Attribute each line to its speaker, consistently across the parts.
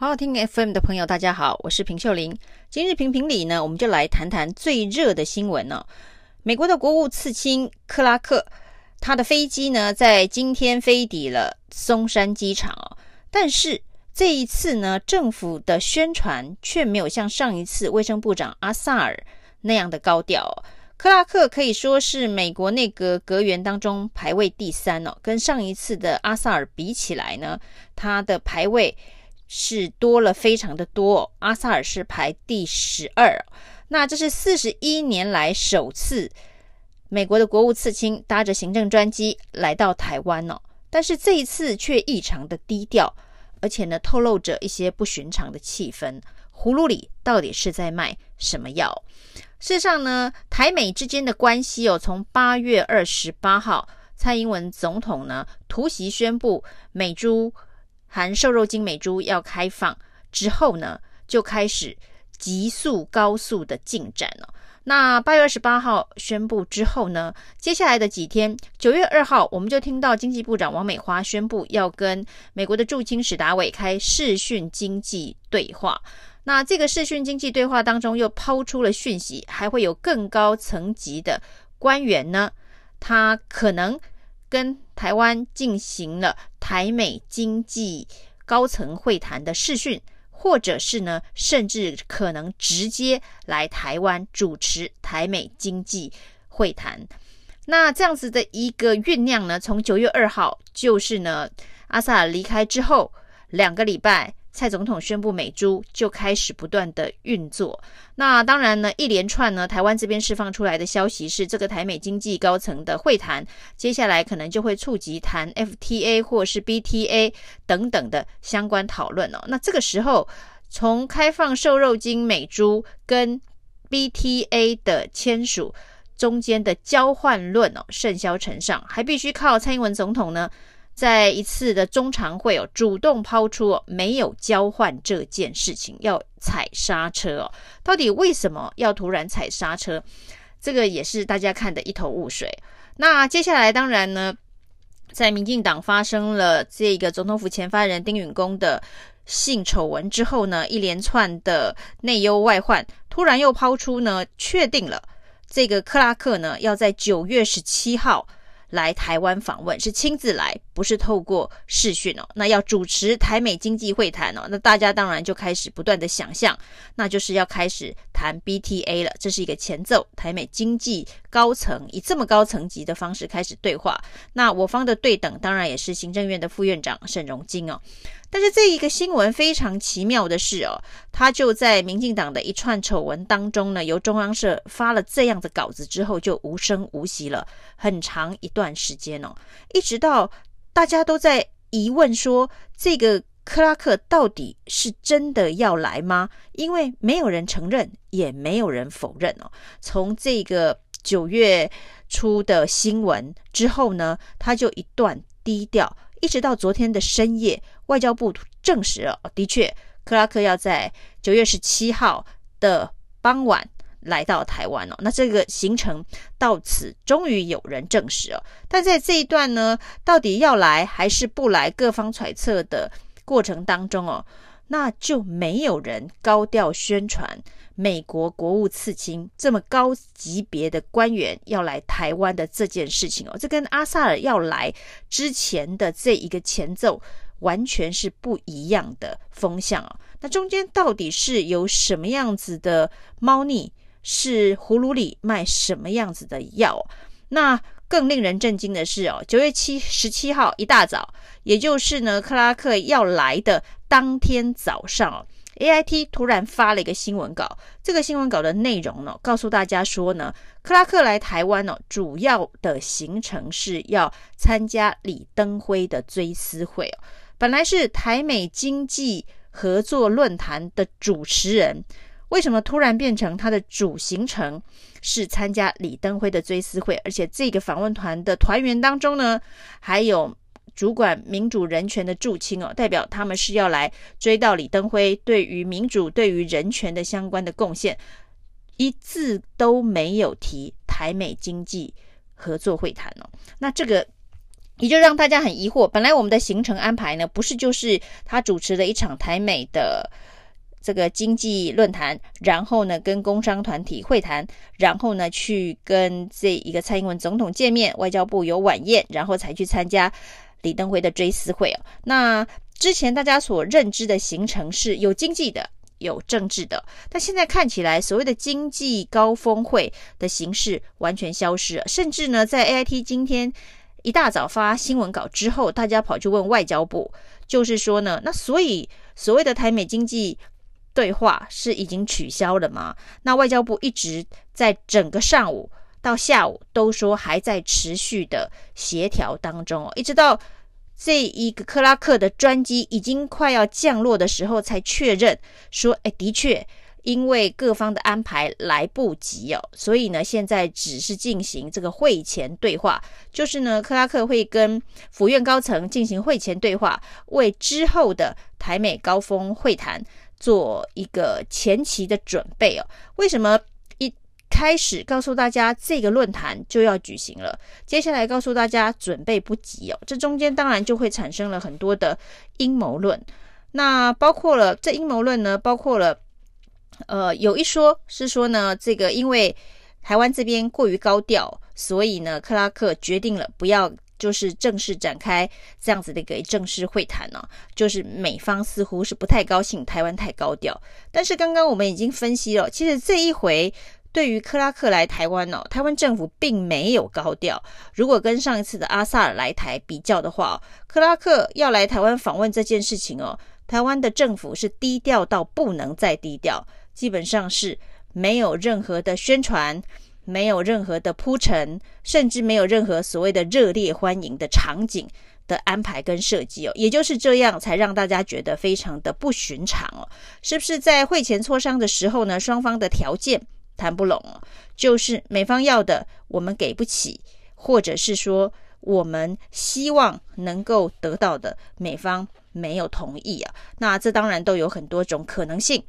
Speaker 1: 好好听 FM 的朋友，大家好，我是平秀玲。今日评评理呢，我们就来谈谈最热的新闻呢、哦。美国的国务次卿克拉克，他的飞机呢，在今天飞抵了松山机场哦。但是这一次呢，政府的宣传却没有像上一次卫生部长阿萨尔那样的高调哦。克拉克可以说是美国内阁阁员当中排位第三哦，跟上一次的阿萨尔比起来呢，他的排位。是多了非常的多，阿萨尔是排第十二，那这是四十一年来首次美国的国务次卿搭着行政专机来到台湾哦，但是这一次却异常的低调，而且呢透露着一些不寻常的气氛，葫芦里到底是在卖什么药？事实上呢，台美之间的关系哦，从八月二十八号蔡英文总统呢突袭宣布美猪。含瘦肉精美猪要开放之后呢，就开始急速高速的进展了。那八月二十八号宣布之后呢，接下来的几天，九月二号我们就听到经济部长王美花宣布要跟美国的驻青史达伟开视讯经济对话。那这个视讯经济对话当中又抛出了讯息，还会有更高层级的官员呢，他可能。跟台湾进行了台美经济高层会谈的视讯，或者是呢，甚至可能直接来台湾主持台美经济会谈。那这样子的一个酝酿呢，从九月二号，就是呢，阿萨尔离开之后两个礼拜。蔡总统宣布美猪就开始不断的运作。那当然呢，一连串呢，台湾这边释放出来的消息是，这个台美经济高层的会谈，接下来可能就会触及谈 FTA 或是 BTA 等等的相关讨论哦。那这个时候，从开放瘦肉精美猪跟 BTA 的签署中间的交换论哦，甚嚣尘上，还必须靠蔡英文总统呢。在一次的中常会哦，主动抛出，没有交换这件事情，要踩刹车哦。到底为什么要突然踩刹车？这个也是大家看得一头雾水。那接下来当然呢，在民进党发生了这个总统府前发言人丁允恭的性丑闻之后呢，一连串的内忧外患，突然又抛出呢，确定了这个克拉克呢要在九月十七号。来台湾访问是亲自来，不是透过视讯哦。那要主持台美经济会谈哦，那大家当然就开始不断的想象，那就是要开始谈 BTA 了。这是一个前奏，台美经济高层以这么高层级的方式开始对话。那我方的对等当然也是行政院的副院长沈荣金哦。但是这一个新闻非常奇妙的是哦，他就在民进党的一串丑闻当中呢，由中央社发了这样的稿子之后，就无声无息了很长一段时间哦，一直到大家都在疑问说，这个克拉克到底是真的要来吗？因为没有人承认，也没有人否认哦。从这个九月初的新闻之后呢，他就一段低调。一直到昨天的深夜，外交部证实了，的确，克拉克要在九月十七号的傍晚来到台湾哦。那这个行程到此终于有人证实了。但在这一段呢，到底要来还是不来，各方揣测的过程当中哦，那就没有人高调宣传。美国国务次卿这么高级别的官员要来台湾的这件事情哦，这跟阿萨尔要来之前的这一个前奏完全是不一样的风向哦。那中间到底是有什么样子的猫腻？是葫芦里卖什么样子的药？那更令人震惊的是哦，九月七十七号一大早，也就是呢克拉克要来的当天早上哦。AIT 突然发了一个新闻稿，这个新闻稿的内容呢，告诉大家说呢，克拉克来台湾呢，主要的行程是要参加李登辉的追思会哦。本来是台美经济合作论坛的主持人，为什么突然变成他的主行程是参加李登辉的追思会？而且这个访问团的团员当中呢，还有。主管民主人权的驻青哦，代表他们是要来追悼李登辉对于民主、对于人权的相关的贡献，一字都没有提台美经济合作会谈哦。那这个也就让大家很疑惑。本来我们的行程安排呢，不是就是他主持了一场台美的这个经济论坛，然后呢跟工商团体会谈，然后呢去跟这一个蔡英文总统见面，外交部有晚宴，然后才去参加李登辉的追思会哦。那之前大家所认知的行程是有经济的。有政治的，但现在看起来，所谓的经济高峰会的形式完全消失了。甚至呢，在 AIT 今天一大早发新闻稿之后，大家跑去问外交部，就是说呢，那所以所谓的台美经济对话是已经取消了吗？那外交部一直在整个上午到下午都说还在持续的协调当中哦，一直到。这一个克拉克的专机已经快要降落的时候，才确认说：“哎，的确，因为各方的安排来不及哦，所以呢，现在只是进行这个会前对话，就是呢，克拉克会跟府院高层进行会前对话，为之后的台美高峰会谈做一个前期的准备哦。为什么？”开始告诉大家，这个论坛就要举行了。接下来告诉大家，准备不及哦。这中间当然就会产生了很多的阴谋论。那包括了这阴谋论呢，包括了呃，有一说是说呢，这个因为台湾这边过于高调，所以呢，克拉克决定了不要就是正式展开这样子的一个正式会谈呢、哦。就是美方似乎是不太高兴台湾太高调。但是刚刚我们已经分析了，其实这一回。对于克拉克来台湾哦，台湾政府并没有高调。如果跟上一次的阿萨尔来台比较的话，克拉克要来台湾访问这件事情哦，台湾的政府是低调到不能再低调，基本上是没有任何的宣传，没有任何的铺陈，甚至没有任何所谓的热烈欢迎的场景的安排跟设计哦，也就是这样才让大家觉得非常的不寻常哦，是不是在会前磋商的时候呢，双方的条件谈不拢，就是美方要的我们给不起，或者是说我们希望能够得到的美方没有同意啊。那这当然都有很多种可能性。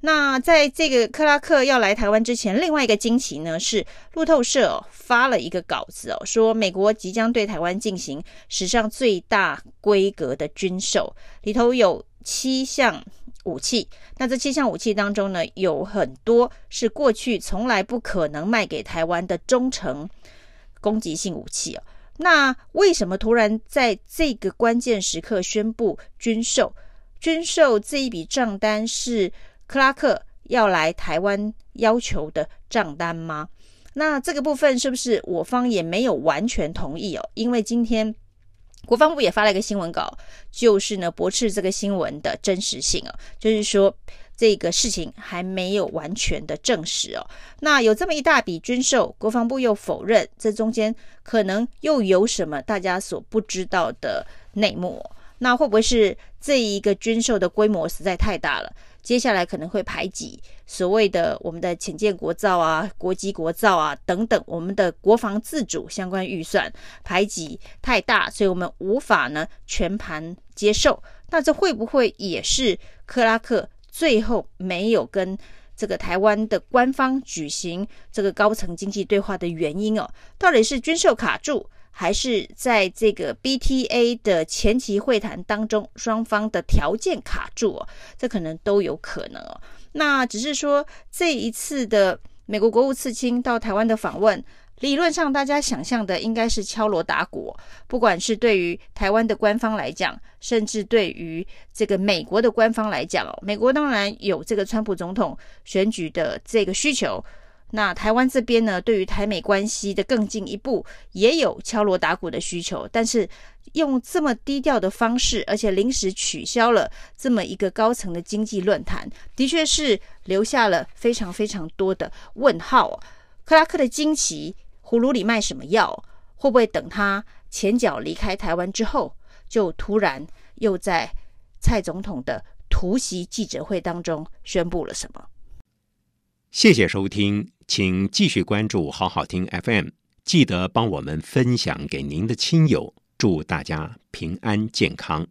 Speaker 1: 那在这个克拉克要来台湾之前，另外一个惊奇呢是路透社发了一个稿子哦，说美国即将对台湾进行史上最大规格的军售，里头有七项。武器，那这七项武器当中呢，有很多是过去从来不可能卖给台湾的中程攻击性武器哦。那为什么突然在这个关键时刻宣布军售？军售这一笔账单是克拉克要来台湾要求的账单吗？那这个部分是不是我方也没有完全同意哦？因为今天。国防部也发了一个新闻稿，就是呢驳斥这个新闻的真实性哦，就是说这个事情还没有完全的证实哦。那有这么一大笔军售，国防部又否认，这中间可能又有什么大家所不知道的内幕？那会不会是这一个军售的规模实在太大了？接下来可能会排挤所谓的我们的潜舰国造啊、国机国造啊等等，我们的国防自主相关预算排挤太大，所以我们无法呢全盘接受。那这会不会也是克拉克最后没有跟这个台湾的官方举行这个高层经济对话的原因哦？到底是军售卡住？还是在这个 BTA 的前期会谈当中，双方的条件卡住哦，这可能都有可能哦。那只是说这一次的美国国务次卿到台湾的访问，理论上大家想象的应该是敲锣打鼓，不管是对于台湾的官方来讲，甚至对于这个美国的官方来讲哦，美国当然有这个川普总统选举的这个需求。那台湾这边呢，对于台美关系的更进一步，也有敲锣打鼓的需求，但是用这么低调的方式，而且临时取消了这么一个高层的经济论坛，的确是留下了非常非常多的问号。克拉克的惊奇，葫芦里卖什么药？会不会等他前脚离开台湾之后，就突然又在蔡总统的突袭记者会当中宣布了什么？
Speaker 2: 谢谢收听。请继续关注好好听 FM，记得帮我们分享给您的亲友，祝大家平安健康。